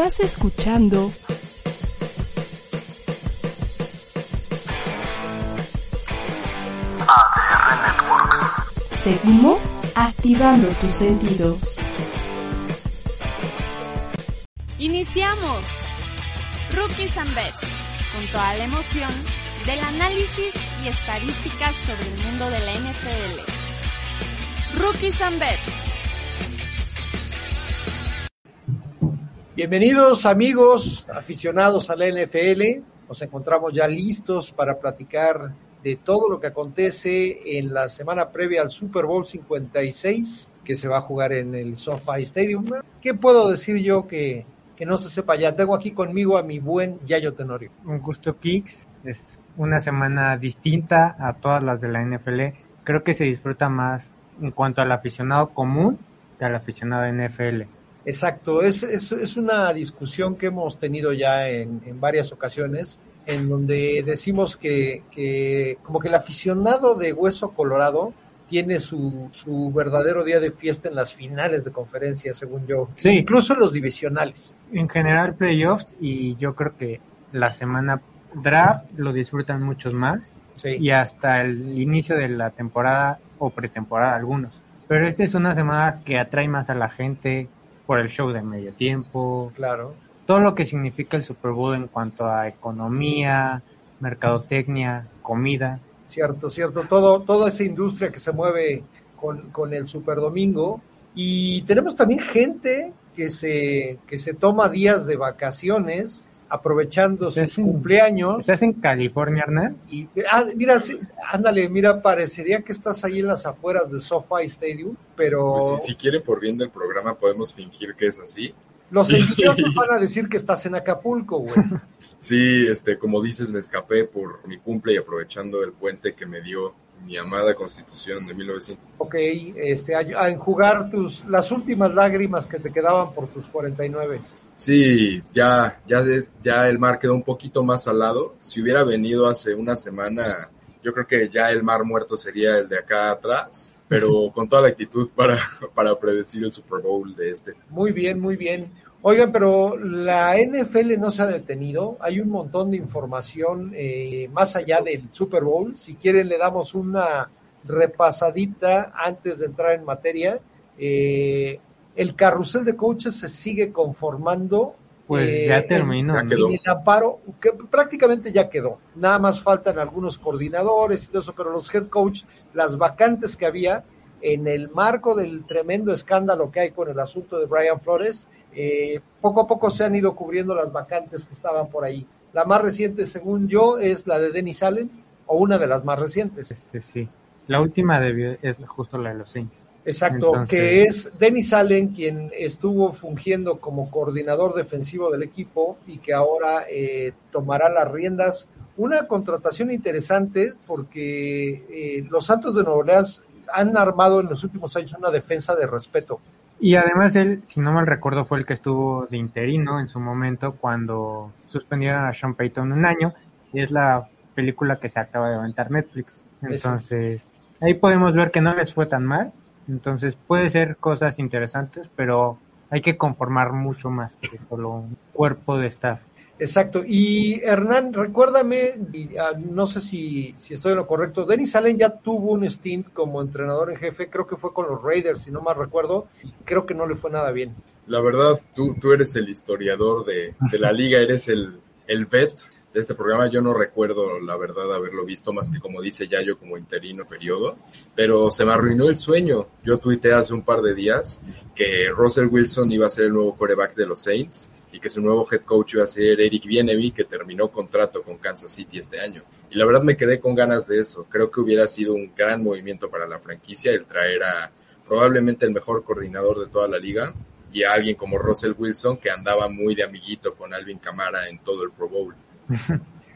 Estás escuchando ADR Networks. Seguimos activando tus sentidos. Iniciamos Rookies and Bets, con toda la emoción del análisis y estadísticas sobre el mundo de la NFL. Rookies and Bets. Bienvenidos amigos aficionados a la NFL. Nos encontramos ya listos para platicar de todo lo que acontece en la semana previa al Super Bowl 56 que se va a jugar en el SoFi Stadium. ¿Qué puedo decir yo que, que no se sepa ya? Tengo aquí conmigo a mi buen Yayo Tenorio. Un gusto Kicks. Es una semana distinta a todas las de la NFL. Creo que se disfruta más en cuanto al aficionado común que al aficionado NFL. Exacto, es, es, es una discusión que hemos tenido ya en, en varias ocasiones, en donde decimos que, que, como que el aficionado de Hueso Colorado tiene su, su verdadero día de fiesta en las finales de conferencia, según yo, Sí. incluso en los divisionales. En general playoffs y yo creo que la semana draft lo disfrutan muchos más Sí. y hasta el inicio de la temporada o pretemporada algunos. Pero esta es una semana que atrae más a la gente por el show de medio tiempo, Claro. todo lo que significa el Super Bowl en cuanto a economía, mercadotecnia, comida. Cierto, cierto. Todo, toda esa industria que se mueve con, con el Super Domingo. Y tenemos también gente que se, que se toma días de vacaciones aprovechando sus en- cumpleaños. ¿Estás en California, Hernán? Y, ah, mira, sí, ándale, mira, parecería que estás ahí en las afueras de SoFi Stadium, pero Pues si, si quieren por bien del programa podemos fingir que es así. los envidiosos van a decir que estás en Acapulco, güey. Sí, este, como dices, me escapé por mi cumple y aprovechando el puente que me dio mi amada Constitución de 1900. Ok, este, a, a enjugar tus, las últimas lágrimas que te quedaban por tus 49. Sí, ya, ya, ya el mar quedó un poquito más salado. Si hubiera venido hace una semana, yo creo que ya el mar muerto sería el de acá atrás, pero con toda la actitud para, para predecir el Super Bowl de este. Muy bien, muy bien. Oigan, pero la NFL no se ha detenido. Hay un montón de información eh, más allá del Super Bowl. Si quieren, le damos una repasadita antes de entrar en materia. Eh, el carrusel de coaches se sigue conformando. Pues eh, ya en- terminó. ya en el amparo, que prácticamente ya quedó. Nada más faltan algunos coordinadores y todo eso, pero los head coach, las vacantes que había en el marco del tremendo escándalo que hay con el asunto de Brian Flores, eh, poco a poco se han ido cubriendo las vacantes que estaban por ahí. La más reciente, según yo, es la de Dennis Allen, o una de las más recientes. Este, sí. La última debió, es justo la de los Saints. Exacto, Entonces- que es Dennis Allen quien estuvo fungiendo como coordinador defensivo del equipo y que ahora eh, tomará las riendas. Una contratación interesante porque eh, los Santos de Nueva Orleans han armado en los últimos años una defensa de respeto. Y además él, si no mal recuerdo, fue el que estuvo de interino en su momento cuando suspendieron a Sean Payton un año. Y es la película que se acaba de aventar Netflix. Entonces, ahí podemos ver que no les fue tan mal. Entonces, puede ser cosas interesantes, pero hay que conformar mucho más que solo un cuerpo de staff. Exacto. Y Hernán, recuérdame, y, ah, no sé si, si estoy en lo correcto, Dennis Allen ya tuvo un stint como entrenador en jefe, creo que fue con los Raiders, si no mal recuerdo, y creo que no le fue nada bien. La verdad, tú, tú eres el historiador de, de la liga, eres el, el vet este programa. Yo no recuerdo, la verdad, haberlo visto más que como dice Yayo, como interino periodo, pero se me arruinó el sueño. Yo tuiteé hace un par de días que Russell Wilson iba a ser el nuevo quarterback de los Saints y que su nuevo head coach iba a ser Eric Bieniemy, que terminó contrato con Kansas City este año. Y la verdad me quedé con ganas de eso. Creo que hubiera sido un gran movimiento para la franquicia el traer a probablemente el mejor coordinador de toda la liga y a alguien como Russell Wilson que andaba muy de amiguito con Alvin Camara en todo el Pro Bowl.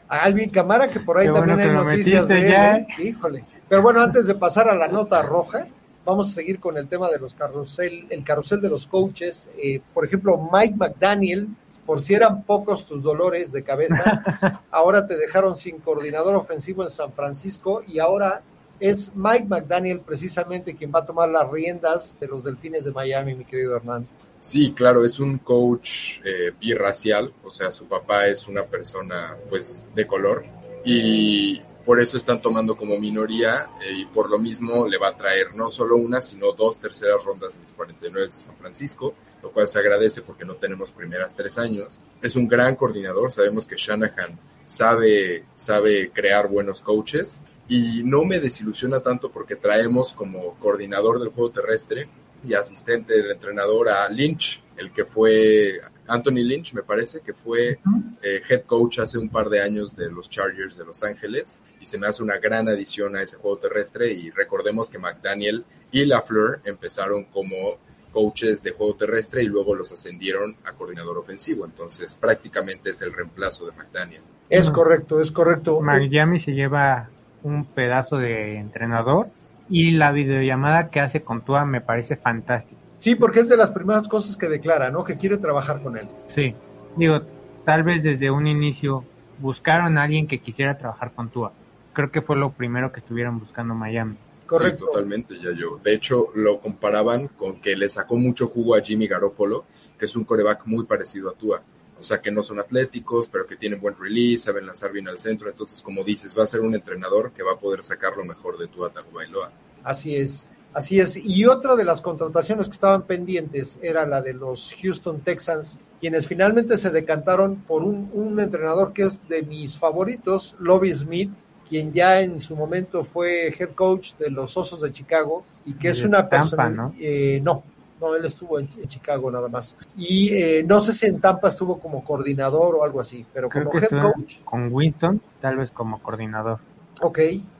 A Alvin Camara, que por ahí Qué también bueno hay noticias de él, ya. ¿eh? Híjole. Pero bueno, antes de pasar a la nota roja, vamos a seguir con el tema de los carrusel, el carrusel de los coaches. Eh, por ejemplo, Mike McDaniel, por si eran pocos tus dolores de cabeza, ahora te dejaron sin coordinador ofensivo en San Francisco y ahora es Mike McDaniel precisamente quien va a tomar las riendas de los Delfines de Miami, mi querido Hernán. Sí, claro, es un coach eh, birracial, o sea, su papá es una persona pues de color y por eso están tomando como minoría eh, y por lo mismo le va a traer no solo una, sino dos terceras rondas en los 49 de San Francisco, lo cual se agradece porque no tenemos primeras tres años. Es un gran coordinador, sabemos que Shanahan sabe, sabe crear buenos coaches y no me desilusiona tanto porque traemos como coordinador del juego terrestre y asistente del entrenador a Lynch, el que fue Anthony Lynch, me parece, que fue eh, head coach hace un par de años de los Chargers de Los Ángeles y se me hace una gran adición a ese juego terrestre y recordemos que McDaniel y LaFleur empezaron como coaches de juego terrestre y luego los ascendieron a coordinador ofensivo, entonces prácticamente es el reemplazo de McDaniel. Es correcto, es correcto. Miami se lleva un pedazo de entrenador y la videollamada que hace con Tua me parece fantástica. Sí, porque es de las primeras cosas que declara, ¿no? Que quiere trabajar con él. Sí, digo, tal vez desde un inicio buscaron a alguien que quisiera trabajar con Tua. Creo que fue lo primero que estuvieron buscando Miami. Correcto. Sí, totalmente, ya yo. De hecho, lo comparaban con que le sacó mucho jugo a Jimmy Garoppolo, que es un coreback muy parecido a Tua. O sea, que no son atléticos, pero que tienen buen release, saben lanzar bien al centro. Entonces, como dices, va a ser un entrenador que va a poder sacar lo mejor de Tua Tagovailoa. Así es, así es. Y otra de las contrataciones que estaban pendientes era la de los Houston Texans, quienes finalmente se decantaron por un, un entrenador que es de mis favoritos, Lobby Smith, quien ya en su momento fue head coach de los Osos de Chicago y que es una Tampa, persona. ¿no? eh, no, no, él estuvo en, en Chicago nada más. Y eh, no sé si en Tampa estuvo como coordinador o algo así, pero Creo como que head coach, con Winston, tal vez como coordinador. ok,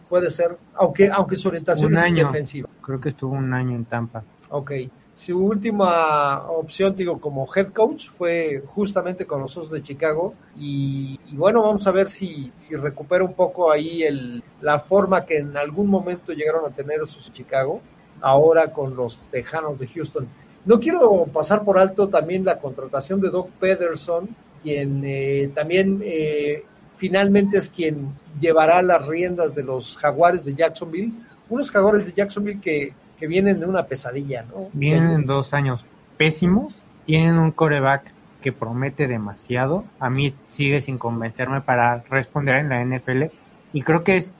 puede ser, aunque, aunque su orientación Un es año. defensiva. Creo que estuvo un año en Tampa. Ok. Su última opción, digo, como head coach fue justamente con los Osos de Chicago. Y, y bueno, vamos a ver si, si recupera un poco ahí el, la forma que en algún momento llegaron a tener esos Chicago, ahora con los Tejanos de Houston. No quiero pasar por alto también la contratación de Doc Pederson, quien eh, también eh, finalmente es quien llevará las riendas de los Jaguares de Jacksonville. Unos Jaguares de Jacksonville que, que vienen de una pesadilla, ¿no? Vienen dos años pésimos, tienen un coreback que promete demasiado. A mí sigue sin convencerme para responder en la NFL. Y creo que es,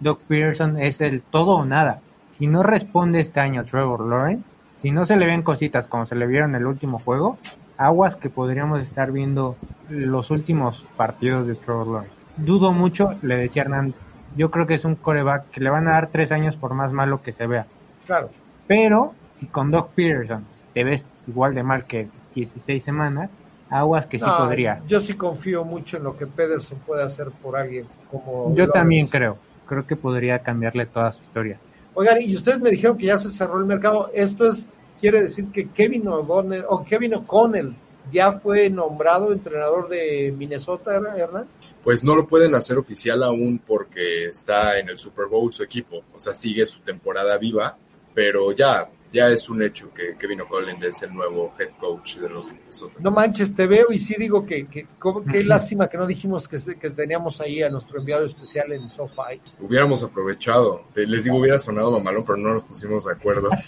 Doc Peterson es el todo o nada. Si no responde este año Trevor Lawrence, si no se le ven cositas como se le vieron en el último juego, aguas que podríamos estar viendo los últimos partidos de Trevor Lawrence. Dudo mucho, le decía Hernán, yo creo que es un coreback que le van a dar tres años por más malo que se vea. Claro. Pero si con Doc Peterson te ves igual de mal que 16 semanas, aguas que sí podría. Yo sí confío mucho en lo que Pederson puede hacer por alguien como. Yo Lawrence. también creo. Creo que podría cambiarle toda su historia. Oigan, y ustedes me dijeron que ya se cerró el mercado. Esto es quiere decir que Kevin O'Donnell o Kevin O'Connell ya fue nombrado entrenador de Minnesota, Hernán. Pues no lo pueden hacer oficial aún porque está en el Super Bowl su equipo, o sea, sigue su temporada viva, pero ya, ya es un hecho que Kevin O'Connell es el nuevo head coach de los Minnesota. No manches, te veo y sí digo que, que qué lástima que no dijimos que, que teníamos ahí a nuestro enviado especial en SoFi. Hubiéramos aprovechado, les digo, hubiera sonado mamalón, pero no nos pusimos de acuerdo.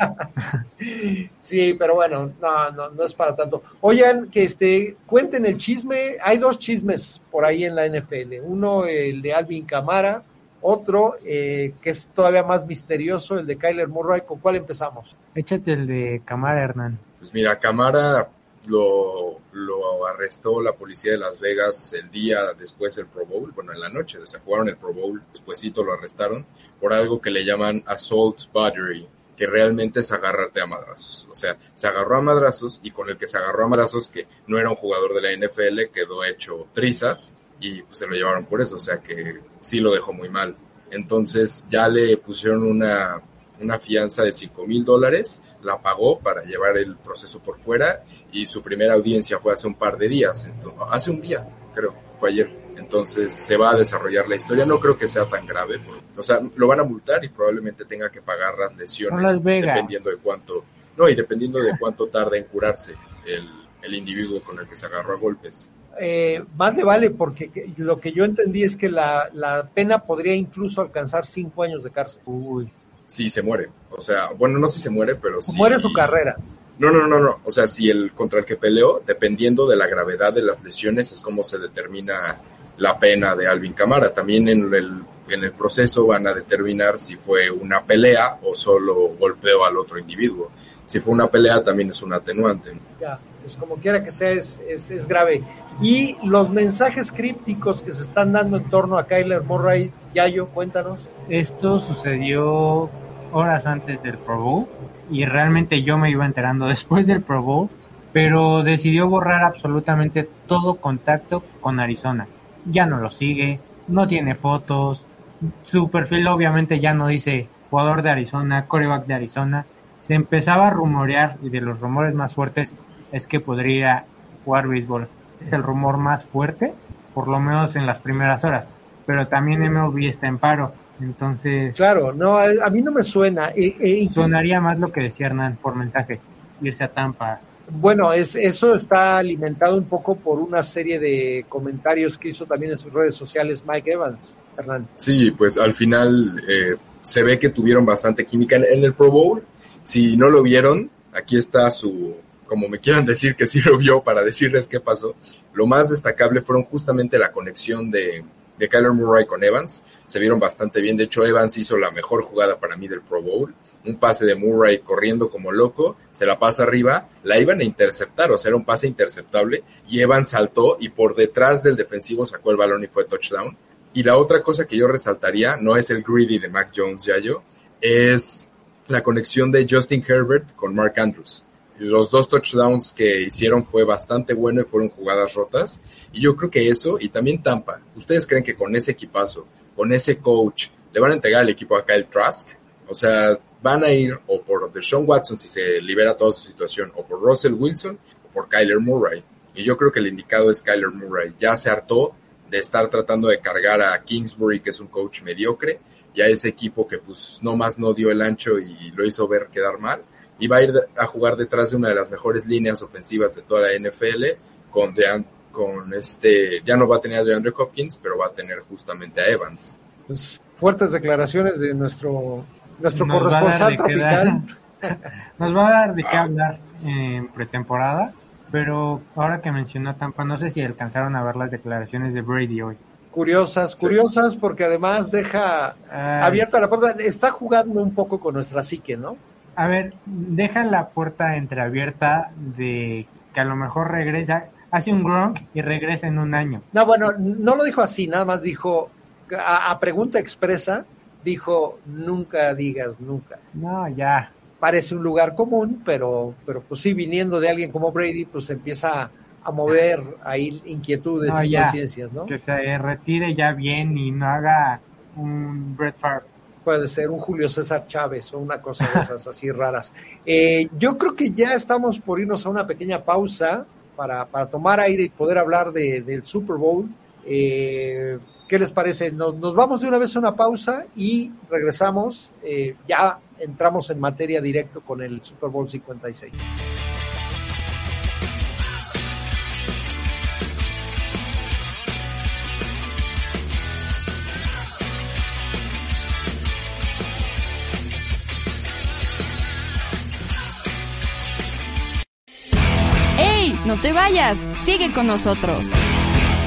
Sí, pero bueno, no, no, no es para tanto. Oigan, que este, cuenten el chisme. Hay dos chismes por ahí en la NFL. Uno, el de Alvin Camara. Otro, eh, que es todavía más misterioso, el de Kyler Murray. ¿Con cuál empezamos? Échate el de Camara Hernán. Pues mira, Camara lo, lo arrestó la policía de Las Vegas el día después del Pro Bowl, bueno, en la noche, o sea, jugaron el Pro Bowl, despuésito lo arrestaron por algo que le llaman assault battery, que realmente es agarrarte a madrazos. O sea, se agarró a madrazos y con el que se agarró a madrazos, que no era un jugador de la NFL, quedó hecho trizas y pues se lo llevaron por eso, o sea que sí lo dejó muy mal. Entonces ya le pusieron una una fianza de 5 mil dólares, la pagó para llevar el proceso por fuera y su primera audiencia fue hace un par de días, entonces, hace un día, creo, fue ayer. Entonces se va a desarrollar la historia. No creo que sea tan grave. O sea, lo van a multar y probablemente tenga que pagar las lesiones Las dependiendo de cuánto. No, y dependiendo de cuánto tarda en curarse el, el individuo con el que se agarró a golpes. Eh, más le vale porque que- lo que yo entendí es que la, la pena podría incluso alcanzar cinco años de cárcel. Uy, Si se muere. O sea, bueno, no si se muere, pero si. Muere su carrera. No, no, no, no. O sea, si el contra el que peleó, dependiendo de la gravedad de las lesiones, es como se determina la pena de Alvin Camara. También en el, en el proceso van a determinar si fue una pelea o solo golpeó al otro individuo. Si fue una pelea, también es un atenuante. Ya, pues como quiera que sea, es, es, es grave. Y los mensajes crípticos que se están dando en torno a Kyler Murray, Yayo, cuéntanos. esto sucedió horas antes del Pro Bowl y realmente yo me iba enterando después del Pro Bowl, pero decidió borrar absolutamente todo contacto con Arizona. Ya no lo sigue, no tiene fotos, su perfil obviamente ya no dice jugador de Arizona, coreback de Arizona. Se empezaba a rumorear y de los rumores más fuertes es que podría jugar béisbol. Es el rumor más fuerte, por lo menos en las primeras horas. Pero también MLB está en paro, entonces Claro, no, a, mí no me suena. Eh, eh, sonaría más lo que decía Hernán por mensaje, irse a Tampa. Bueno, es, eso está alimentado un poco por una serie de comentarios que hizo también en sus redes sociales Mike Evans, Hernán. Sí, pues al final eh, se ve que tuvieron bastante química en, en el Pro Bowl. Si no lo vieron, aquí está su, como me quieran decir que sí lo vio para decirles qué pasó. Lo más destacable fueron justamente la conexión de, de Kyler Murray con Evans. Se vieron bastante bien. De hecho, Evans hizo la mejor jugada para mí del Pro Bowl. Un pase de Murray corriendo como loco, se la pasa arriba, la iban a interceptar, o sea, era un pase interceptable, y Evans saltó y por detrás del defensivo sacó el balón y fue touchdown. Y la otra cosa que yo resaltaría no es el greedy de Mac Jones, ya yo, es la conexión de Justin Herbert con Mark Andrews. Los dos touchdowns que hicieron fue bastante bueno y fueron jugadas rotas. Y yo creo que eso, y también Tampa, ¿ustedes creen que con ese equipazo, con ese coach, le van a entregar el equipo a Kyle Trask? O sea, van a ir o por Deshaun Watson si se libera toda su situación, o por Russell Wilson, o por Kyler Murray. Y yo creo que el indicado es Kyler Murray. Ya se hartó de estar tratando de cargar a Kingsbury, que es un coach mediocre, y a ese equipo que pues no más no dio el ancho y lo hizo ver quedar mal. Y va a ir a jugar detrás de una de las mejores líneas ofensivas de toda la NFL, con, Dean- con este, ya no va a tener a DeAndre Hopkins, pero va a tener justamente a Evans. Pues fuertes declaraciones de nuestro, nuestro Nos corresponsal de qué dar- tropical. Nos va a dar de qué hablar en pretemporada, pero ahora que mencionó Tampa, no sé si alcanzaron a ver las declaraciones de Brady hoy. Curiosas, curiosas, porque además deja Ay, abierta la puerta. Está jugando un poco con nuestra psique, ¿no? A ver, deja la puerta entreabierta de que a lo mejor regresa, hace un Gronk y regresa en un año. No, bueno, no lo dijo así, nada más dijo, a, a pregunta expresa, dijo, nunca digas nunca. No, ya. Parece un lugar común, pero, pero pues sí, viniendo de alguien como Brady, pues empieza a mover ahí inquietudes No, y conciencias, ¿no? Que se retire ya bien y no haga un Brett Favre. Puede ser un Julio César Chávez o una cosa de esas así raras. Eh, yo creo que ya estamos por irnos a una pequeña pausa para, para tomar aire y poder hablar de, del Super Bowl. Eh, ¿Qué les parece? Nos, nos vamos de una vez a una pausa y regresamos. Eh, ya entramos en materia directo con el Super Bowl 56. Vayas, sigue con nosotros.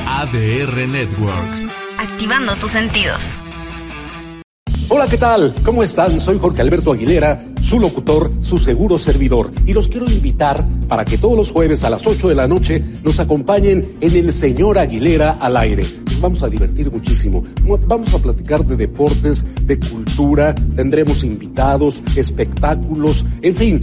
ADR Networks. Activando tus sentidos. Hola, ¿qué tal? ¿Cómo están? Soy Jorge Alberto Aguilera, su locutor, su seguro servidor. Y los quiero invitar para que todos los jueves a las 8 de la noche nos acompañen en el Señor Aguilera al aire. Nos vamos a divertir muchísimo. Vamos a platicar de deportes, de cultura, tendremos invitados, espectáculos, en fin,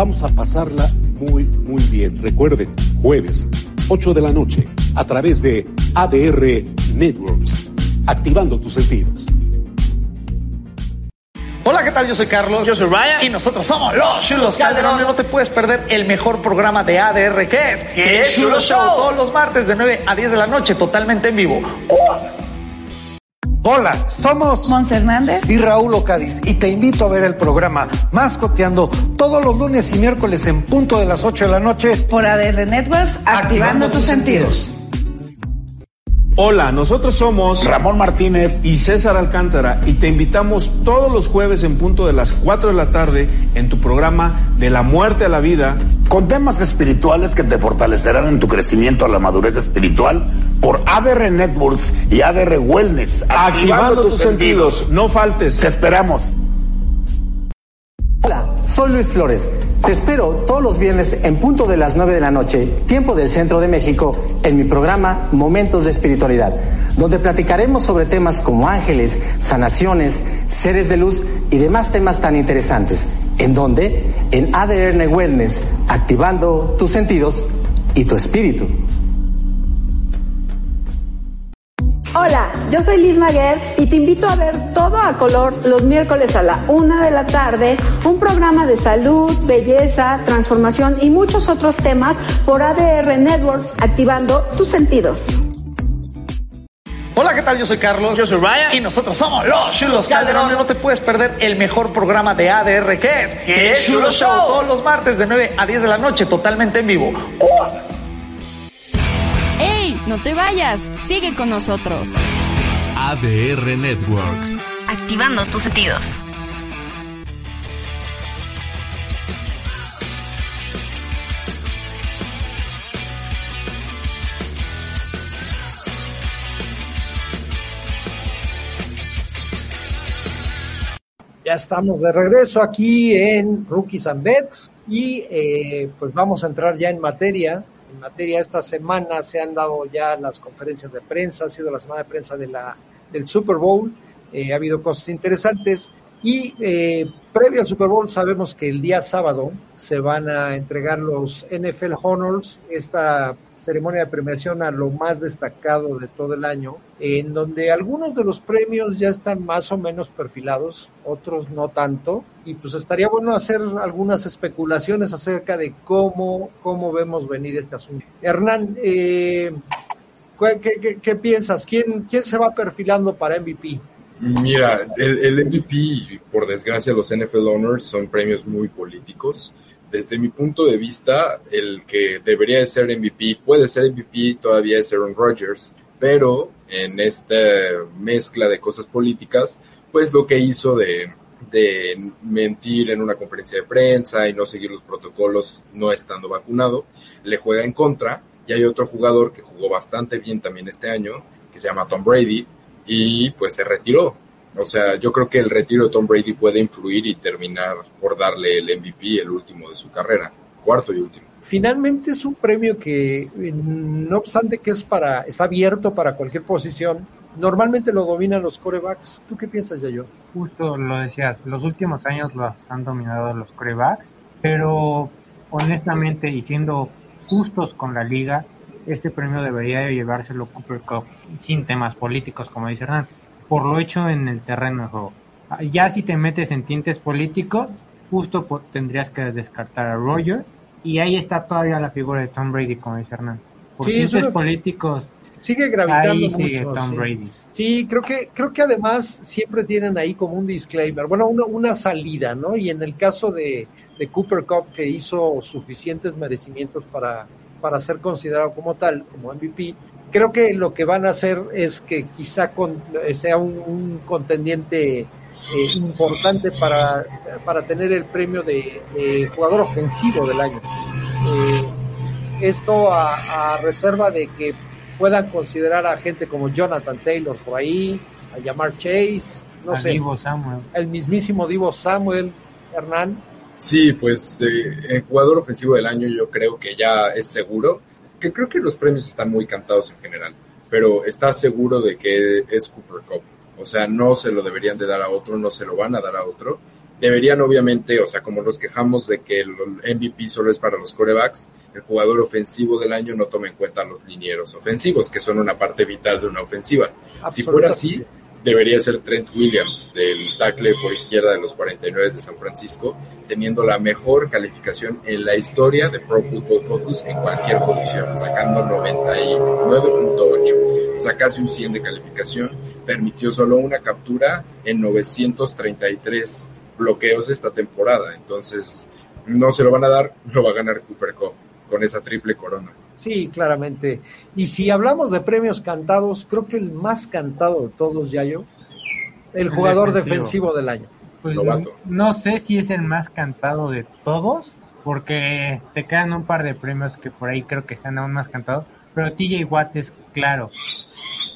vamos a pasarla muy, muy bien. Recuerden, jueves, 8 de la noche, a través de ADR Networks, activando tus sentidos. Hola, ¿qué tal? Yo soy Carlos. Yo soy Ryan. Y nosotros somos los Chulos Calderón. No te puedes perder el mejor programa de ADR que es. Que es Chulo Show. Show. Todos los martes de 9 a 10 de la noche, totalmente en vivo. Hola, somos Mons Hernández y Raúl Ocadiz y te invito a ver el programa Mascoteando todos los lunes y miércoles en punto de las 8 de la noche por ADR Networks, activando, activando tus sentidos. sentidos. Hola, nosotros somos Ramón Martínez y César Alcántara y te invitamos todos los jueves en punto de las 4 de la tarde en tu programa De la muerte a la vida con temas espirituales que te fortalecerán en tu crecimiento a la madurez espiritual por ADR Networks y ADR Wellness. Activando, activando tus, tus sentidos. sentidos. No faltes. Te esperamos. Hola, soy Luis Flores. Te espero todos los viernes en punto de las 9 de la noche, tiempo del centro de México, en mi programa Momentos de Espiritualidad, donde platicaremos sobre temas como ángeles, sanaciones, seres de luz y demás temas tan interesantes. ¿En donde? En ADR Wellness, activando tus sentidos y tu espíritu. Hola, yo soy Liz Maguer y te invito a ver todo a color los miércoles a la una de la tarde, un programa de salud, belleza, transformación y muchos otros temas por ADR Networks, activando tus sentidos. Hola, ¿qué tal? Yo soy Carlos. Yo soy Ryan. Y nosotros somos los Chulos Calderón. Calderón. No te puedes perder el mejor programa de ADR que es. Que es Chulo Show. Show. Todos los martes de 9 a 10 de la noche, totalmente en vivo. ¡Oh! No te vayas, sigue con nosotros. ADR Networks. Activando tus sentidos. Ya estamos de regreso aquí en Rookies and Bets y eh, pues vamos a entrar ya en materia en materia esta semana se han dado ya las conferencias de prensa, ha sido la semana de prensa del Super Bowl, eh, ha habido cosas interesantes y eh, previo al Super Bowl sabemos que el día sábado se van a entregar los NFL Honors, esta ceremonia de premiación a lo más destacado de todo el año, en donde algunos de los premios ya están más o menos perfilados, otros no tanto, y pues estaría bueno hacer algunas especulaciones acerca de cómo, cómo vemos venir este asunto. Hernán, eh, ¿qué, piensas? ¿Quién, ¿Quién se va perfilando para MVP? Mira, el, el MVP, por desgracia, los NFL Honors son premios muy políticos desde mi punto de vista, el que debería de ser MVP, puede ser MVP, todavía es Aaron Rodgers, pero en esta mezcla de cosas políticas, pues lo que hizo de, de mentir en una conferencia de prensa y no seguir los protocolos no estando vacunado, le juega en contra. Y hay otro jugador que jugó bastante bien también este año, que se llama Tom Brady, y pues se retiró. O sea, yo creo que el retiro de Tom Brady puede influir y terminar por darle el MVP, el último de su carrera, cuarto y último. Finalmente es un premio que, no obstante que es para, está abierto para cualquier posición, normalmente lo dominan los corebacks. ¿Tú qué piensas, yo? Justo lo decías, los últimos años los han dominado los corebacks, pero honestamente y siendo justos con la liga, este premio debería de llevárselo Cooper Cup sin temas políticos, como dice Hernán por lo hecho en el terreno de juego. Ya si te metes en tintes políticos, justo tendrías que descartar a Rogers y ahí está todavía la figura de Tom Brady, como dice Hernán. Por sí, tintes políticos, sigue gravitando ahí mucho, sigue Tom sí. Brady. Sí, creo que creo que además siempre tienen ahí como un disclaimer, bueno, una, una salida, ¿no? Y en el caso de, de Cooper Cup que hizo suficientes merecimientos para para ser considerado como tal, como MVP, creo que lo que van a hacer es que quizá con, sea un, un contendiente eh, importante para, para tener el premio de, de jugador ofensivo del año. Eh, esto a, a, reserva de que puedan considerar a gente como Jonathan Taylor por ahí, a llamar Chase, no a sé, Divo Samuel. el mismísimo Divo Samuel, Hernán. Sí, pues eh, el jugador ofensivo del año yo creo que ya es seguro que creo que los premios están muy cantados en general, pero está seguro de que es Cooper Cup. O sea, no se lo deberían de dar a otro, no se lo van a dar a otro. Deberían obviamente, o sea, como nos quejamos de que el MVP solo es para los corebacks, el jugador ofensivo del año no toma en cuenta a los linieros ofensivos, que son una parte vital de una ofensiva. Si fuera así, debería ser Trent Williams, del tackle por izquierda de los 49 de San Francisco, teniendo la mejor calificación en la historia de Pro Football Focus en cualquier posición, sacando 99.8, o sea, casi un 100 de calificación. Permitió solo una captura en 933 bloqueos esta temporada, entonces no se lo van a dar, lo va a ganar Cooper Cup con esa triple corona. Sí, claramente. Y si hablamos de premios cantados, creo que el más cantado de todos, Yayo, el jugador defensivo, del año. Pues no, sé si es el más cantado de todos, porque te quedan un par de premios que por ahí creo que están aún más cantados, pero TJ Watt es claro.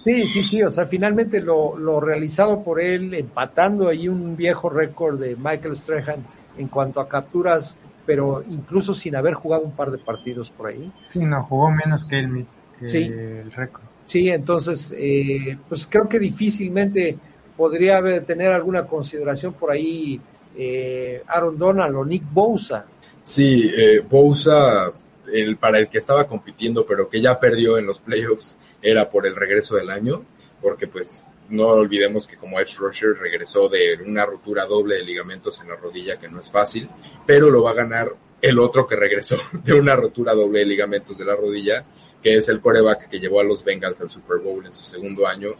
Sí, sí, sí, o sea, finalmente lo, lo realizado por él, empatando ahí un viejo récord de Michael Strahan en cuanto a capturas pero incluso sin haber jugado un par de partidos por ahí. Sí, no, jugó menos que, el, el récord. Sí, entonces, eh, pues creo que difícilmente podría haber, tener alguna consideración por ahí eh, Aaron Donald o Nick Bosa. Sí, eh, Bosa, el, para el que estaba compitiendo, pero que ya perdió en los playoffs, era por el regreso del año, porque pues no olvidemos que como Edge Rusher regresó de una ruptura doble de ligamentos en la rodilla, que no es fácil, pero lo va a ganar el otro que regresó de una rotura doble de ligamentos de la rodilla, que es el coreback que llevó a los Bengals al Super Bowl en su segundo año,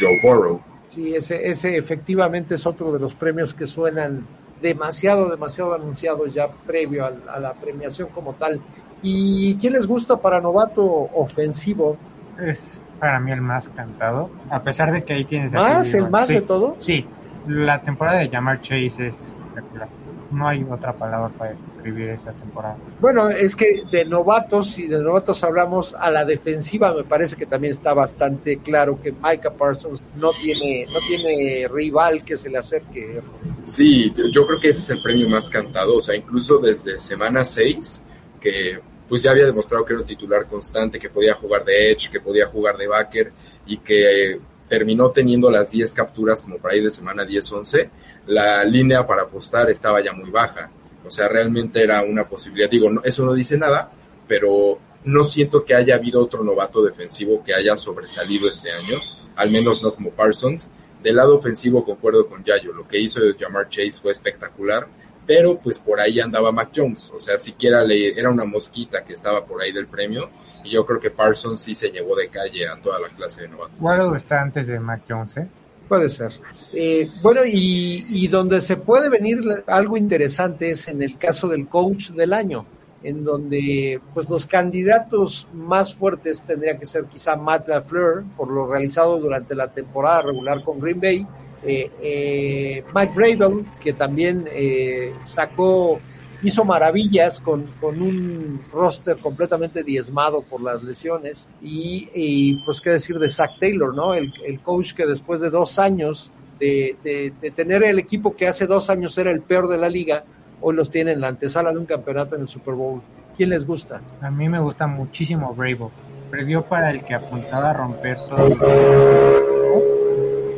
Joe Burrow. Sí, ese, ese efectivamente es otro de los premios que suenan demasiado, demasiado anunciados ya previo a, a la premiación como tal. ¿Y quién les gusta para novato ofensivo? Es para mí el más cantado, a pesar de que ahí tienes... ¿Más? ¿El más de todo? Sí, la temporada de Jamar Chase es espectacular. No hay otra palabra para describir esa temporada. Bueno, es que de novatos, si de novatos hablamos a la defensiva, me parece que también está bastante claro que Micah Parsons no tiene, no tiene rival que se le acerque. Sí, yo creo que ese es el premio más cantado, o sea, incluso desde semana 6, que pues ya había demostrado que era un titular constante, que podía jugar de edge, que podía jugar de backer y que eh, terminó teniendo las 10 capturas como por ahí de semana 10-11, la línea para apostar estaba ya muy baja. O sea, realmente era una posibilidad. Digo, eso no dice nada, pero no siento que haya habido otro novato defensivo que haya sobresalido este año, al menos no como Parsons. Del lado ofensivo concuerdo con Yayo, lo que hizo Jamar Chase fue espectacular pero pues por ahí andaba Mac Jones, o sea, siquiera le, era una mosquita que estaba por ahí del premio, y yo creo que Parsons sí se llevó de calle a toda la clase de novatos. Waddle está antes de Mac Jones, ¿eh? Puede ser. Eh, bueno, y, y donde se puede venir algo interesante es en el caso del coach del año, en donde pues los candidatos más fuertes tendrían que ser quizá Matt LaFleur por lo realizado durante la temporada regular con Green Bay, eh, eh, Mike Bravel, que también eh, sacó, hizo maravillas con, con, un roster completamente diezmado por las lesiones. Y, pues qué decir de Zach Taylor, ¿no? El, coach que después de dos años de, de, tener el equipo que hace dos años era el peor de la liga, hoy los tiene en la antesala de un campeonato en el Super Bowl. ¿Quién les gusta? A mí me gusta muchísimo Bravo. Previó para el que apuntaba a romper todo.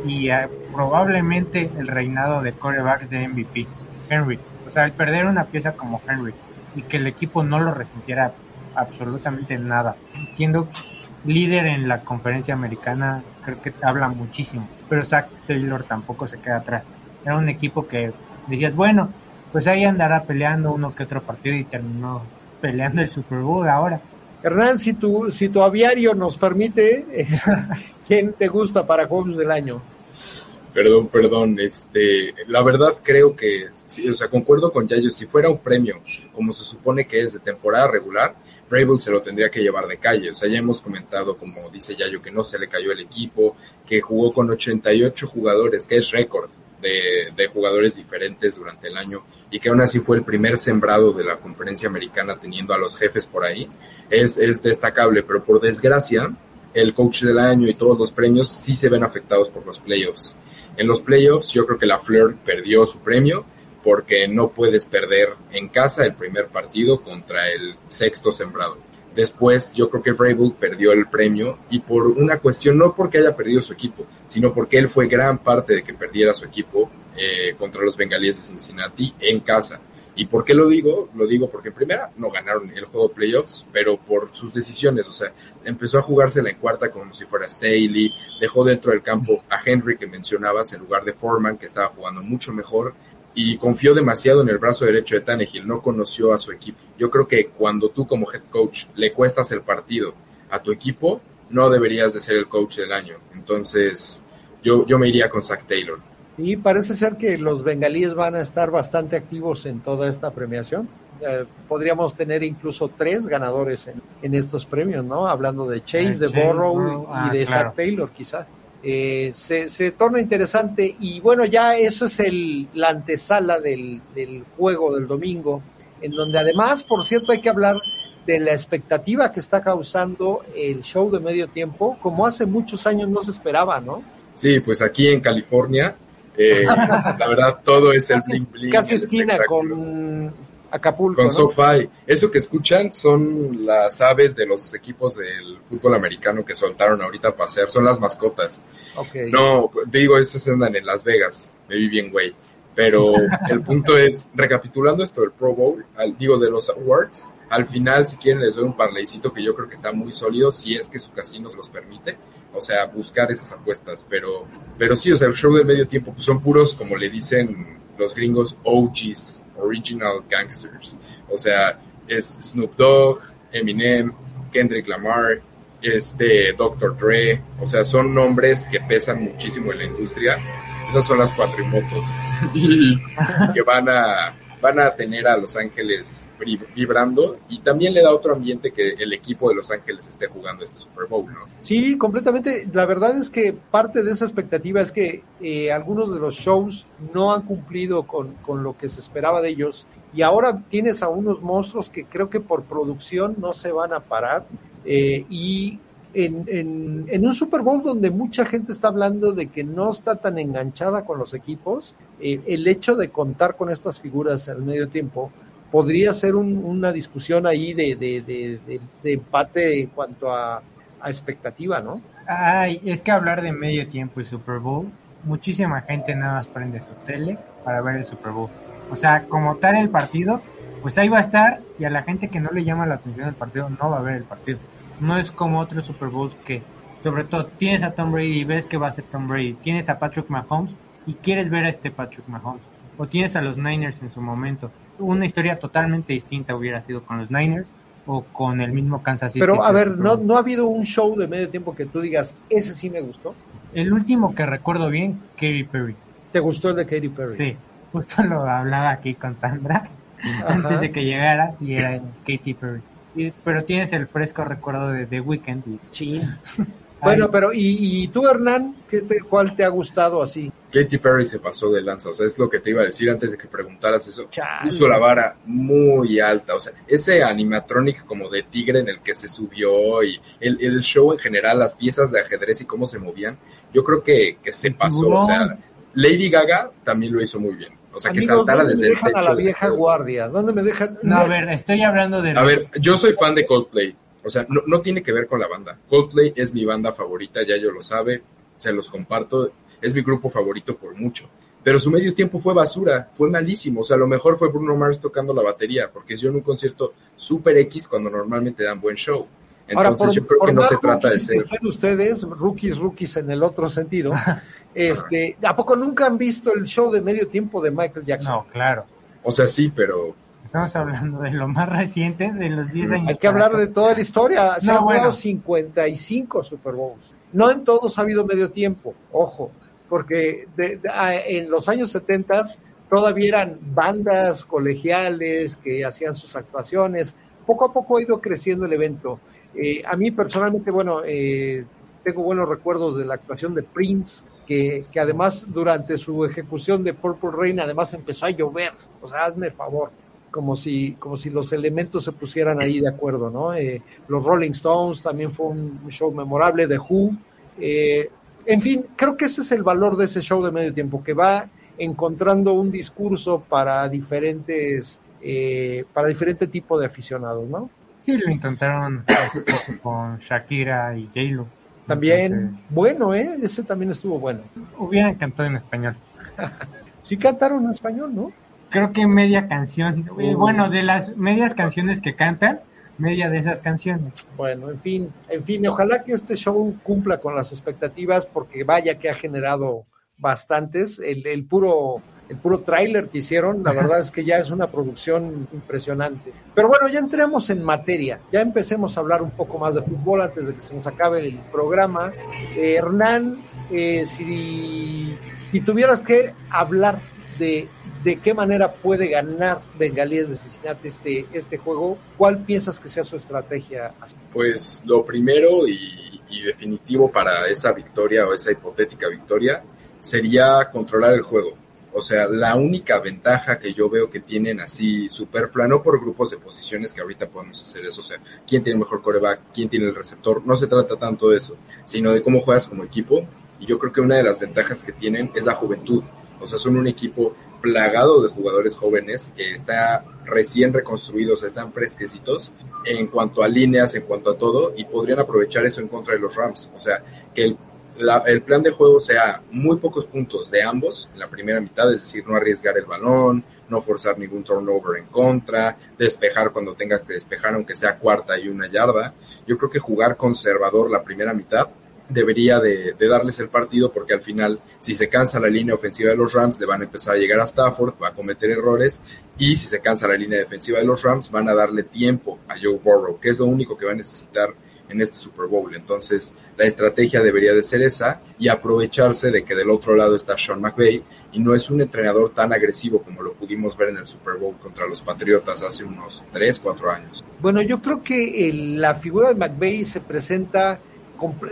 Y probablemente el reinado de corebacks de MVP, Henry. O sea, al perder una pieza como Henry y que el equipo no lo resintiera absolutamente nada, siendo líder en la conferencia americana, creo que habla muchísimo. Pero Zach Taylor tampoco se queda atrás. Era un equipo que decías, bueno, pues ahí andará peleando uno que otro partido y terminó peleando el Super Bowl ahora. Hernán, si tu, si tu aviario nos permite, ¿quién te gusta para Juegos del Año? Perdón, perdón, este, la verdad creo que, sí, o sea, concuerdo con Yayo, si fuera un premio como se supone que es de temporada regular, Brable se lo tendría que llevar de calle. O sea, ya hemos comentado, como dice Yayo, que no se le cayó el equipo, que jugó con 88 jugadores, que es récord de, de, jugadores diferentes durante el año, y que aún así fue el primer sembrado de la conferencia americana teniendo a los jefes por ahí, es, es destacable, pero por desgracia, el coach del año y todos los premios sí se ven afectados por los playoffs. En los playoffs yo creo que la Fleur perdió su premio porque no puedes perder en casa el primer partido contra el sexto sembrado. Después yo creo que Vrabel perdió el premio y por una cuestión, no porque haya perdido su equipo, sino porque él fue gran parte de que perdiera su equipo eh, contra los bengalíes de Cincinnati en casa. ¿Y por qué lo digo? Lo digo porque en primera no ganaron el juego de playoffs, pero por sus decisiones, o sea, empezó a jugársela en cuarta como si fuera Staley, dejó dentro del campo a Henry que mencionabas en lugar de Foreman, que estaba jugando mucho mejor, y confió demasiado en el brazo derecho de Tannehill, no conoció a su equipo. Yo creo que cuando tú como head coach le cuestas el partido a tu equipo, no deberías de ser el coach del año. Entonces, yo, yo me iría con Zach Taylor. Sí, parece ser que los bengalíes van a estar bastante activos en toda esta premiación. Eh, podríamos tener incluso tres ganadores en, en, estos premios, ¿no? Hablando de Chase, Ah, de Chase, Burrow Burrow, y ah, de claro. Zach Taylor, quizá. Eh, se, se torna interesante y bueno, ya eso es el, la antesala del, del juego del domingo, en donde además, por cierto, hay que hablar de la expectativa que está causando el show de medio tiempo, como hace muchos años no se esperaba, ¿no? Sí, pues aquí en California, eh, la verdad, todo es el bling bling. Casi esquina con Acapulco. Con ¿no? SoFi. Eso que escuchan son las aves de los equipos del fútbol americano que soltaron ahorita a pasear, son las mascotas. Ok. No, digo, esos andan en Las Vegas, me vi bien, güey. Pero el punto es, recapitulando esto del Pro Bowl, al, digo, de los awards, al final, si quieren, les doy un parleycito que yo creo que está muy sólido, si es que su casino se los permite. O sea, buscar esas apuestas. Pero, pero sí, o sea, el show del medio tiempo pues son puros, como le dicen los gringos, OGs, Original Gangsters. O sea, es Snoop Dogg, Eminem, Kendrick Lamar, este Dr. Dre, o sea, son nombres que pesan muchísimo en la industria. Esas son las cuatrimotos y que van a van a tener a Los Ángeles vib- vibrando y también le da otro ambiente que el equipo de Los Ángeles esté jugando este Super Bowl, ¿no? Sí, completamente. La verdad es que parte de esa expectativa es que eh, algunos de los shows no han cumplido con, con lo que se esperaba de ellos y ahora tienes a unos monstruos que creo que por producción no se van a parar eh, y en, en, un Super Bowl donde mucha gente está hablando de que no está tan enganchada con los equipos, el hecho de contar con estas figuras al medio tiempo podría ser un- una discusión ahí de- de empate en cuanto a, a expectativa, ¿no? Ay, es que hablar de medio tiempo y Super Bowl, muchísima gente nada más prende su tele para ver el Super Bowl. O sea, como tal el partido, pues ahí va a estar y a la gente que no le llama la atención el partido no va a ver el partido. No es como otros Super Bowls que, sobre todo, tienes a Tom Brady y ves que va a ser Tom Brady, tienes a Patrick Mahomes y quieres ver a este Patrick Mahomes, o tienes a los Niners en su momento. Una historia totalmente distinta hubiera sido con los Niners o con el mismo Kansas City. Pero a ver, ¿no, no ha habido un show de medio tiempo que tú digas, ese sí me gustó? El último que recuerdo bien, Katy Perry. ¿Te gustó el de Katy Perry? Sí, justo lo hablaba aquí con Sandra Ajá. antes de que llegara y era Katy Perry. Y- pero tienes el fresco recuerdo de The Weeknd. Y... Bueno, pero ¿y, y tú, Hernán? ¿qué te- ¿Cuál te ha gustado así? Katy Perry se pasó de lanza, o sea, es lo que te iba a decir antes de que preguntaras eso. Chale. Puso la vara muy alta, o sea, ese animatronic como de tigre en el que se subió y el, el show en general, las piezas de ajedrez y cómo se movían, yo creo que, que se pasó, o sea, Lady Gaga también lo hizo muy bien, o sea, que Amigos, saltara ¿dónde desde me el dejan techo. a la de- vieja guardia? ¿Dónde me dejan? No, a ver, estoy hablando de... A ver, yo soy fan de Coldplay. O sea, no, no tiene que ver con la banda. Coldplay es mi banda favorita, ya yo lo sabe, se los comparto. Es mi grupo favorito por mucho. Pero su medio tiempo fue basura, fue malísimo. O sea, lo mejor fue Bruno Mars tocando la batería, porque es yo en un concierto super X cuando normalmente dan buen show. Ahora, Entonces por- yo creo por que no se trata de ser. ustedes, rookies, rookies en el otro sentido, este, ¿a poco nunca han visto el show de medio tiempo de Michael Jackson? No, claro. O sea, sí, pero Estamos hablando de lo más reciente, de los 10 años. Hay que hablar de toda la historia. Se No, han jugado bueno. 55 Super Bowls. No en todos ha habido medio tiempo, ojo, porque de- de- a- en los años 70 todavía eran bandas colegiales que hacían sus actuaciones. Poco a poco ha ido creciendo el evento. Eh, a mí personalmente, bueno, eh, tengo buenos recuerdos de la actuación de Prince, que, además durante su ejecución de Purple Rain además empezó a llover. O sea, hazme favor como si, como si los elementos se pusieran ahí de acuerdo, ¿no? Eh, los Rolling Stones también fue un show memorable, The Who. eh, en fin, creo que ese es el valor de ese show de medio tiempo, que va encontrando un discurso para diferentes, eh, para diferente tipo de aficionados, ¿no? Sí, lo intentaron con Shakira y J-Lo. También, Entonces, bueno, ¿eh? Ese también estuvo bueno. hubieran cantado en español. Sí cantaron en español, ¿no? creo que media canción, eh, bueno, de las medias canciones que cantan, media de esas canciones. Bueno, en fin, en fin, ojalá que este show cumpla con las expectativas porque vaya que ha generado bastantes. El, el puro el puro tráiler que hicieron, la verdad es que ya es una producción impresionante. Pero bueno, ya entremos en materia, ya empecemos a hablar un poco más de fútbol antes de que se nos acabe el programa. Eh, Hernán, eh, si, si tuvieras que hablar de, de qué manera puede ganar Bengalíes de Cincinnati este, este juego, ¿cuál piensas que sea su estrategia? Pues lo primero y, y definitivo para esa victoria o esa hipotética victoria sería controlar el juego o sea, la única ventaja que yo veo que tienen así super plano por grupos de posiciones que ahorita podemos hacer eso. O sea, quién tiene el mejor coreback, quién tiene el receptor. No se trata tanto de eso, sino de cómo juegas como equipo. Y yo creo que una de las ventajas que tienen es la juventud. O sea, son un equipo plagado de jugadores jóvenes que está recién reconstruido, o sea, están fresquecitos en cuanto a líneas, en cuanto a todo, y podrían aprovechar eso en contra de los Rams. O sea, que el el plan de juego sea muy pocos puntos de ambos en la primera mitad, es decir, no arriesgar el balón, no forzar ningún turnover en contra, despejar cuando tengas que despejar, aunque sea cuarta y una yarda. Yo creo que jugar conservador la primera mitad debería de, darles el partido porque al final, si se cansa la línea ofensiva de los Rams, le van a empezar a llegar a Stafford, va a cometer errores y si se cansa la línea defensiva de los Rams, van a darle tiempo a Joe Burrow, que es lo único que va a necesitar en este Super Bowl. Entonces, la estrategia debería de ser esa y aprovecharse de que del otro lado está Sean McVay y no es un entrenador tan agresivo como lo pudimos ver en el Super Bowl contra los Patriotas hace unos 3, 4 años. Bueno, yo creo que la figura de McVay se presenta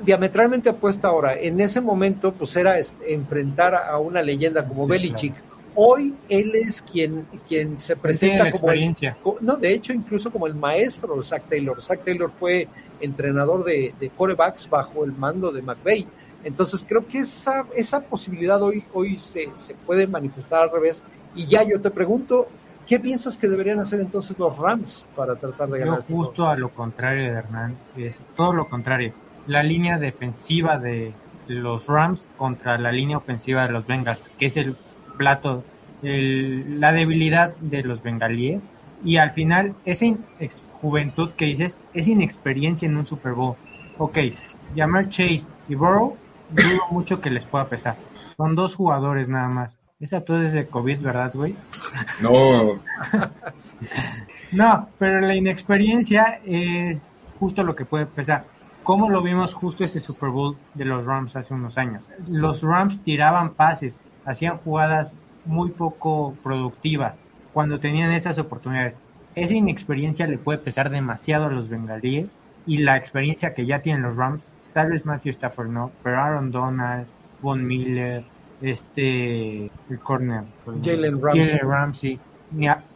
diametralmente opuesta ahora. En ese momento, pues era enfrentar a una leyenda como Belichick. Hoy él es quien, quien se presenta como el, no, de hecho incluso como el maestro de Zach Taylor. Zach Taylor fue entrenador de, de corebacks bajo el mando de McVeigh. Entonces creo que esa, esa posibilidad hoy, hoy se, se puede manifestar al revés. Y ya yo te pregunto, ¿qué piensas que deberían hacer entonces los Rams para tratar de ganar? Yo este justo a lo contrario de Hernán, es todo lo contrario. La línea defensiva de los Rams contra la línea ofensiva de los Bengals, que es el plato, el, la debilidad de los bengalíes. Y al final, ese juventud que dices es inexperiencia en un Super Bowl. Ok, llamar Chase y Burrow, dudo mucho que les pueda pesar. Son dos jugadores nada más. Esa tos es de COVID, ¿verdad, güey? No. no, pero la inexperiencia es justo lo que puede pesar. ¿Cómo lo vimos justo ese Super Bowl de los Rams hace unos años? Los Rams tiraban pases, hacían jugadas muy poco productivas cuando tenían esas oportunidades esa inexperiencia le puede pesar demasiado a los bengalíes y la experiencia que ya tienen los Rams, tal vez Matthew Stafford no, pero Aaron Donald, Von Miller, este, el corner, Jalen Ramsey. Ramsey,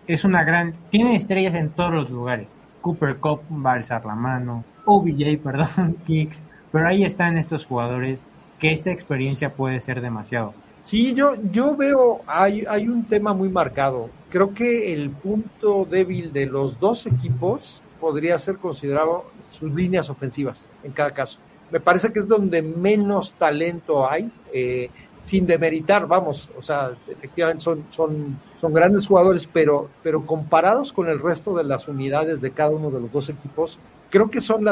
es una gran, tiene estrellas en todos los lugares. Cooper Cup va a alzar la mano, OBJ, perdón, Kicks, pero ahí están estos jugadores que esta experiencia puede ser demasiado. Sí, yo, yo veo, hay, hay un tema muy marcado. Creo que el punto débil de los dos equipos podría ser considerado sus líneas ofensivas en cada caso. Me parece que es donde menos talento hay, eh, sin demeritar, vamos, o sea, efectivamente son, son, son grandes jugadores, pero, pero comparados con el resto de las unidades de cada uno de los dos equipos, creo que son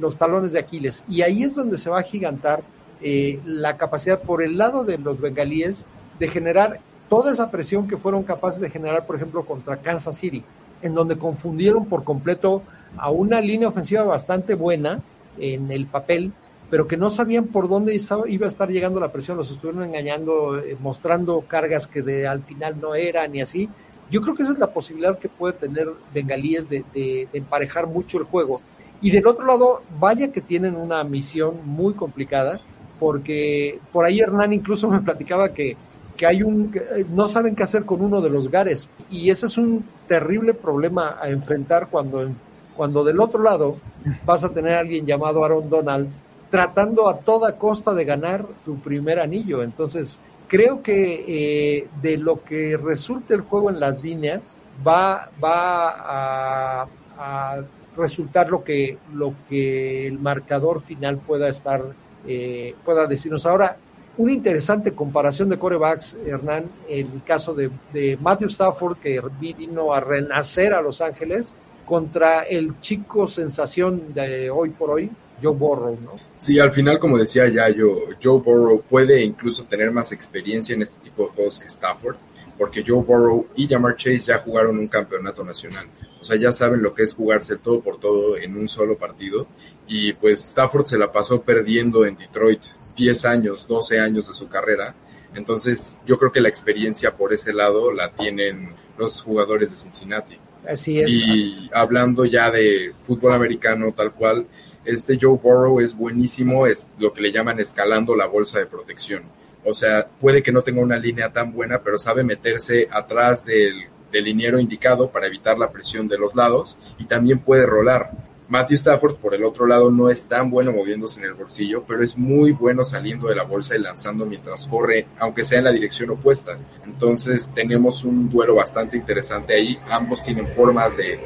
los talones de Aquiles. Y ahí es donde se va a gigantar eh, la capacidad por el lado de los bengalíes de generar toda esa presión que fueron capaces de generar, por ejemplo, contra Kansas City, en donde confundieron por completo a una línea ofensiva bastante buena en el papel, pero que no sabían por dónde iba a estar llegando la presión, los estuvieron engañando, eh, mostrando cargas que de, al final no eran y así. Yo creo que esa es la posibilidad que puede tener Bengalíes de, de emparejar mucho el juego. Y del otro lado, vaya que tienen una misión muy complicada, porque por ahí Hernán incluso me platicaba que, que hay un, eh, no saben qué hacer con uno de los Gares, y ese es un terrible problema a enfrentar cuando, cuando del otro lado vas a tener a alguien llamado Aaron Donald tratando a toda costa de ganar tu primer anillo. Entonces, creo que eh, de lo que resulte el juego en las líneas, va, va a, a resultar lo que, lo que el marcador final pueda estar eh, pueda decirnos. Ahora, una interesante comparación de corebacks, Hernán, el caso de, de Matthew Stafford, que vino a renacer a Los Ángeles, contra el chico sensación de hoy por hoy, Joe Burrow, ¿no? Sí, al final, como decía ya yo, Joe Burrow puede incluso tener más experiencia en este tipo de juegos que Stafford, porque Joe Burrow y Jamar Chase ya jugaron un campeonato nacional. O sea, ya saben lo que es jugarse todo por todo en un solo partido. Y pues Stafford se la pasó perdiendo en Detroit 10 años, 12 años de su carrera. Entonces, yo creo que la experiencia por ese lado la tienen los jugadores de Cincinnati. Así es. Y hablando ya de fútbol americano tal cual, este Joe Burrow es buenísimo, es lo que le llaman escalando la bolsa de protección. O sea, puede que no tenga una línea tan buena, pero sabe meterse atrás del, del liniero indicado para evitar la presión de los lados y también puede rolar. Matthew Stafford, por el otro lado, no es tan bueno moviéndose en el bolsillo, pero es muy bueno saliendo de la bolsa y lanzando mientras corre, aunque sea en la dirección opuesta. Entonces tenemos un duelo bastante interesante ahí. Ambos tienen formas de,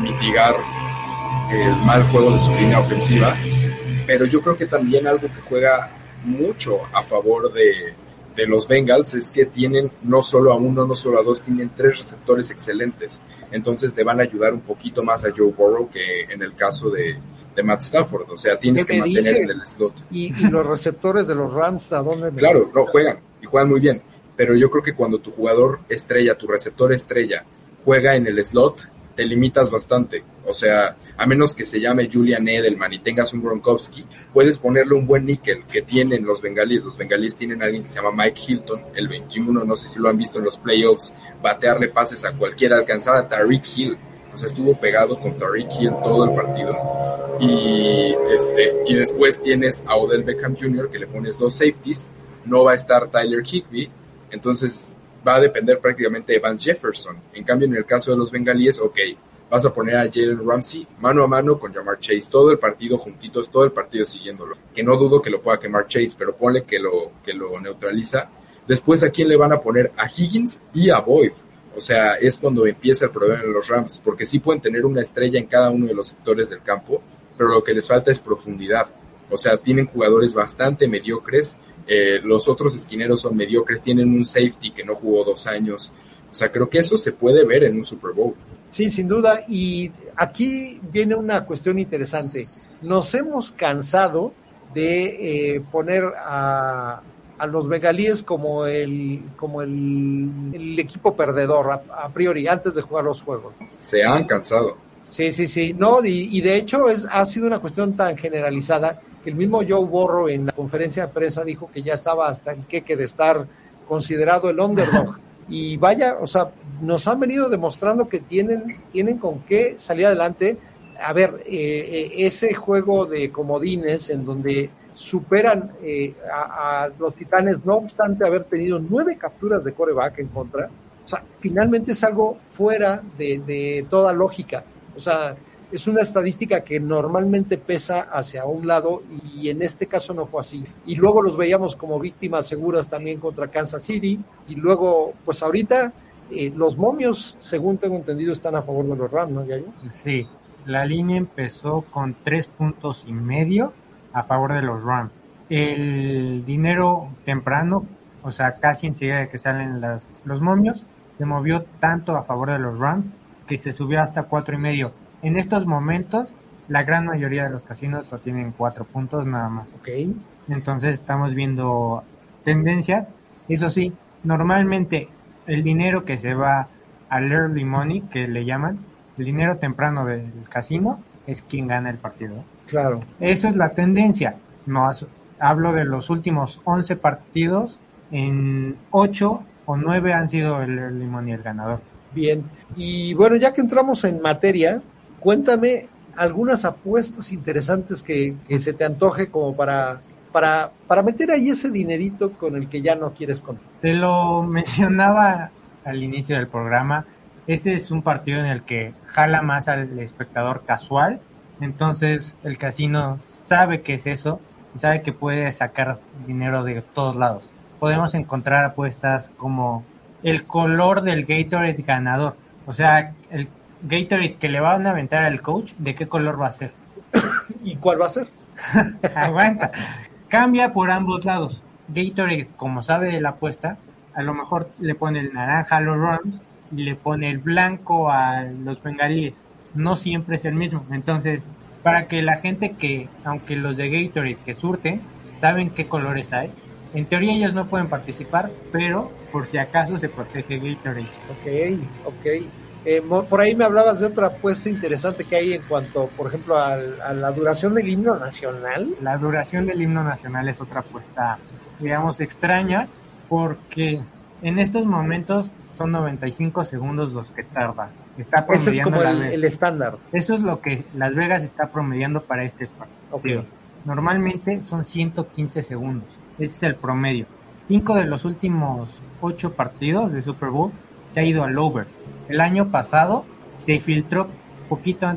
mitigar el mal juego de su línea ofensiva, pero yo creo que también algo que juega mucho a favor de, de los Bengals es que tienen no solo a uno, no solo a dos, tienen tres receptores excelentes. Entonces te van a ayudar un poquito más a Joe Burrow que en el caso de, de Matt Stafford. O sea, tienes que mantener en el slot. ¿Y, y los receptores de los Rams a dónde? me- Claro, no, juegan y juegan muy bien. Pero yo creo que cuando tu jugador estrella, tu receptor estrella, juega en el slot, te limitas bastante. O sea, a menos que se llame Julian Edelman y tengas un Gronkowski, puedes ponerle un buen níquel que tienen los bengalíes. Los bengalíes tienen a alguien que se llama Mike Hilton, el 21, no sé si lo han visto en los playoffs, batearle pases a cualquiera, alcanzar a Tariq Hill. O sea, estuvo pegado con Tariq Hill todo el partido. Y, este, y después tienes a Odell Beckham Jr. que le pones dos safeties, no va a estar Tyler Higby, entonces va a depender prácticamente de Vance Jefferson. En cambio, en el caso de los bengalíes, ok, vas a poner a Jalen Ramsey mano a mano con Jamar Chase, todo el partido juntitos, todo el partido siguiéndolo. Que no dudo que lo pueda quemar Chase, pero ponle que lo, que lo neutraliza. Después, ¿a quién le van a poner? A Higgins y a Boyd. O sea, es cuando empieza el problema en los Rams, porque sí pueden tener una estrella en cada uno de los sectores del campo, pero lo que les falta es profundidad. O sea, tienen jugadores bastante mediocres. Eh, los otros esquineros son mediocres, tienen un safety que no jugó dos años. O sea, creo que eso se puede ver en un Super Bowl. Sí, sin duda. Y aquí viene una cuestión interesante. Nos hemos cansado de eh, poner a, a los bengalíes como el, como el, el equipo perdedor a, a priori, antes de jugar los juegos. Se han cansado. Sí, sí, sí. No, y, y de hecho es, ha sido una cuestión tan generalizada el mismo Joe Borro en la conferencia de prensa dijo que ya estaba hasta el queque de estar considerado el underdog. Y vaya, o sea, nos han venido demostrando que tienen, tienen con qué salir adelante. A ver, eh, eh, ese juego de comodines en donde superan eh, a, a los titanes, no obstante haber tenido nueve capturas de coreback en contra, o sea, finalmente es algo fuera de, de toda lógica. O sea, es una estadística que normalmente pesa hacia un lado y en este caso no fue así. Y luego los veíamos como víctimas seguras también contra Kansas City y luego, pues ahorita eh, los momios, según tengo entendido, están a favor de los Rams, ¿no, Yayo? Sí, la línea empezó con tres puntos y medio a favor de los Rams. El dinero temprano, o sea, casi enseguida de que salen las, los momios, se movió tanto a favor de los Rams que se subió hasta cuatro y medio. En estos momentos, la gran mayoría de los casinos lo tienen cuatro puntos nada más. Ok. Entonces estamos viendo tendencias. Eso sí, normalmente el dinero que se va al early money, que le llaman, el dinero temprano del casino, es quien gana el partido. Claro. Eso es la tendencia. No hablo de los últimos 11 partidos, en 8 o 9 han sido el early money el ganador. Bien. Y bueno, ya que entramos en materia, cuéntame algunas apuestas interesantes que, se te antoje como para, para, para meter ahí ese dinerito con el que ya no quieres contar. Te lo mencionaba al inicio del programa. Este es un partido en el que jala más al espectador casual. Entonces el casino sabe que es eso y sabe que puede sacar dinero de todos lados. Podemos encontrar apuestas como el color del Gatorade ganador. O sea, Gatorade que le van a aventar al coach, ¿de qué color va a ser? ¿Y cuál va a ser? Aguanta. Cambia por ambos lados. Gatorade, como sabe de la apuesta, a lo mejor le pone el naranja a los Rams y le pone el blanco a los bengalíes. No siempre es el mismo. Entonces, para que la gente que, aunque los de Gatorade que surten, saben qué colores hay, en teoría ellos no pueden participar, pero por si acaso se protege Gatorade. Ok, ok. Eh, por ahí me hablabas de otra apuesta interesante que hay en cuanto, por ejemplo, a, a, la duración del himno nacional. La duración del himno nacional es otra apuesta, digamos, extraña, porque en estos momentos son 95 segundos los que tarda. Está Ese es como el, el, estándar. Eso es lo que Las Vegas está promediando para este partido. Okay. Normalmente son 115 segundos. Ese es el promedio. Cinco de los últimos ocho partidos de Super Bowl se ha ido al over. El año pasado se filtró poquito,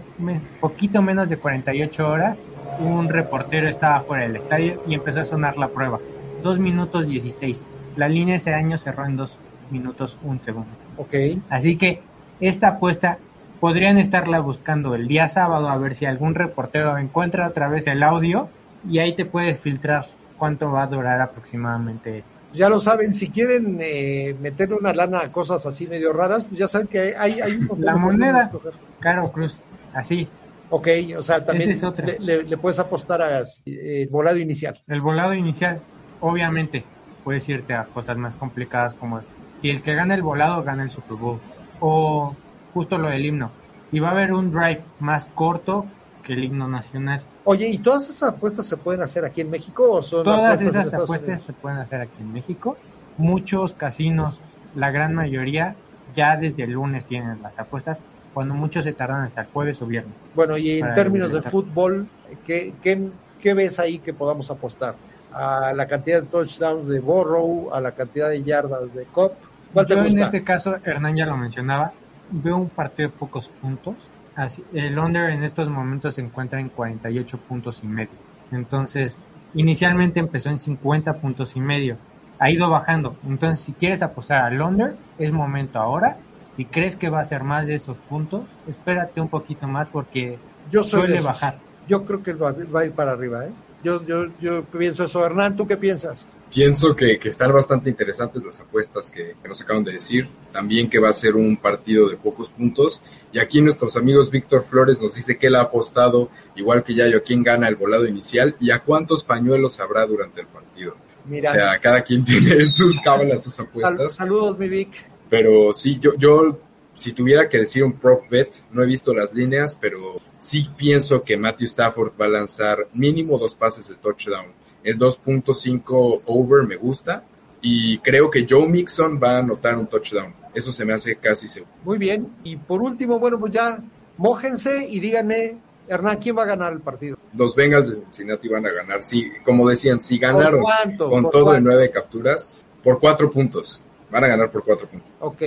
poquito menos de 48 horas. Un reportero estaba fuera del estadio y empezó a sonar la prueba. 2 minutos 16. La línea ese año cerró en 2 minutos 1 segundo. Ok. Así que esta apuesta podrían estarla buscando el día sábado a ver si algún reportero encuentra otra vez el audio y ahí te puedes filtrar cuánto va a durar aproximadamente ya lo saben, si quieren eh, meter una lana a cosas así medio raras, pues ya saben que hay, hay un La moneda, Caro Cruz, así. Ok, o sea, también es le, le, le, puedes apostar a eh, el volado inicial. El volado inicial, obviamente, puedes irte a cosas más complicadas como si el que gana el volado gana el Super Bowl. O justo lo del himno. Si va a haber un drive más corto que el himno nacional. Oye, ¿y todas esas apuestas se pueden hacer aquí en México o son Todas esas apuestas Unidos? se pueden hacer aquí en México. Muchos casinos, la gran mayoría, ya desde el lunes tienen las apuestas, cuando muchos se tardan hasta el jueves o viernes. Bueno, y en términos de fútbol, ¿qué, qué, ¿qué ves ahí que podamos apostar? ¿A la cantidad de touchdowns de Borrow, a la cantidad de yardas de Cop? ¿Cuál te Yo en este caso, Hernán ya lo mencionaba, veo un partido de pocos puntos. Así, el under en estos momentos se encuentra en 48 puntos y medio. Entonces, inicialmente empezó en 50 puntos y medio. Ha ido bajando. Entonces, si quieres apostar al under, es momento ahora. Si crees que va a ser más de esos puntos, espérate un poquito más porque Yo soy suele de bajar. Yo creo que va, va a ir para arriba, ¿eh? Yo, yo, yo pienso eso. Hernán, ¿tú qué piensas? Pienso que, que, están bastante interesantes las apuestas que, que, nos acaban de decir. También que va a ser un partido de pocos puntos. Y aquí nuestros amigos Víctor Flores nos dice que él ha apostado, igual que Yayo, a quién gana el volado inicial y a cuántos pañuelos habrá durante el partido. Mira. O sea, cada quien tiene sus cábalas, sus apuestas. Saludos, mi Vic. Pero sí, yo, yo, si tuviera que decir un prop bet, no he visto las líneas, pero sí pienso que Matthew Stafford va a lanzar mínimo dos pases de touchdown el 2.5 over me gusta y creo que Joe Mixon va a anotar un touchdown. Eso se me hace casi seguro. Muy bien. Y por último, bueno, pues ya mójense y díganme, Hernán, ¿quién va a ganar el partido? Los Bengals de Cincinnati van a ganar. Sí, como decían, si ganaron con ¿Por todo cuánto? en nueve capturas, por cuatro puntos. Van a ganar por cuatro puntos. Ok,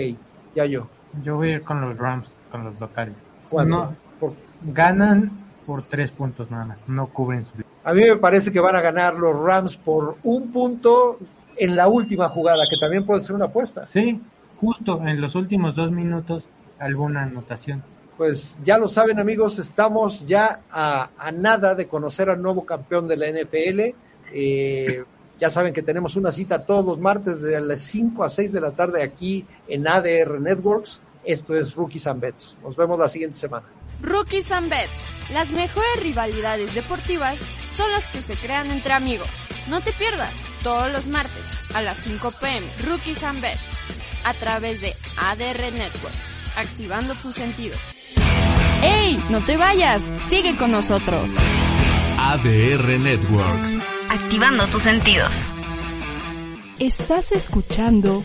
ya yo. Yo voy a ir con los Rams, con los locales. ¿Cuánto? No, por, ganan por tres puntos nada más, no cubren su a mí me parece que van a ganar los Rams por un punto en la última jugada, que también puede ser una apuesta. Sí, justo en los últimos dos minutos alguna anotación. Pues ya lo saben amigos, estamos ya a, a nada de conocer al nuevo campeón de la NFL. Eh, ya saben que tenemos una cita todos los martes de las 5 a 6 de la tarde aquí en ADR Networks. Esto es Rookies and Bets. Nos vemos la siguiente semana. Rookies and Bets, las mejores rivalidades deportivas son las que se crean entre amigos. No te pierdas todos los martes a las 5 pm Rookies and Bets a través de ADR Networks, activando tus sentidos. ¡Ey! No te vayas, sigue con nosotros. ADR Networks, activando tus sentidos. Estás escuchando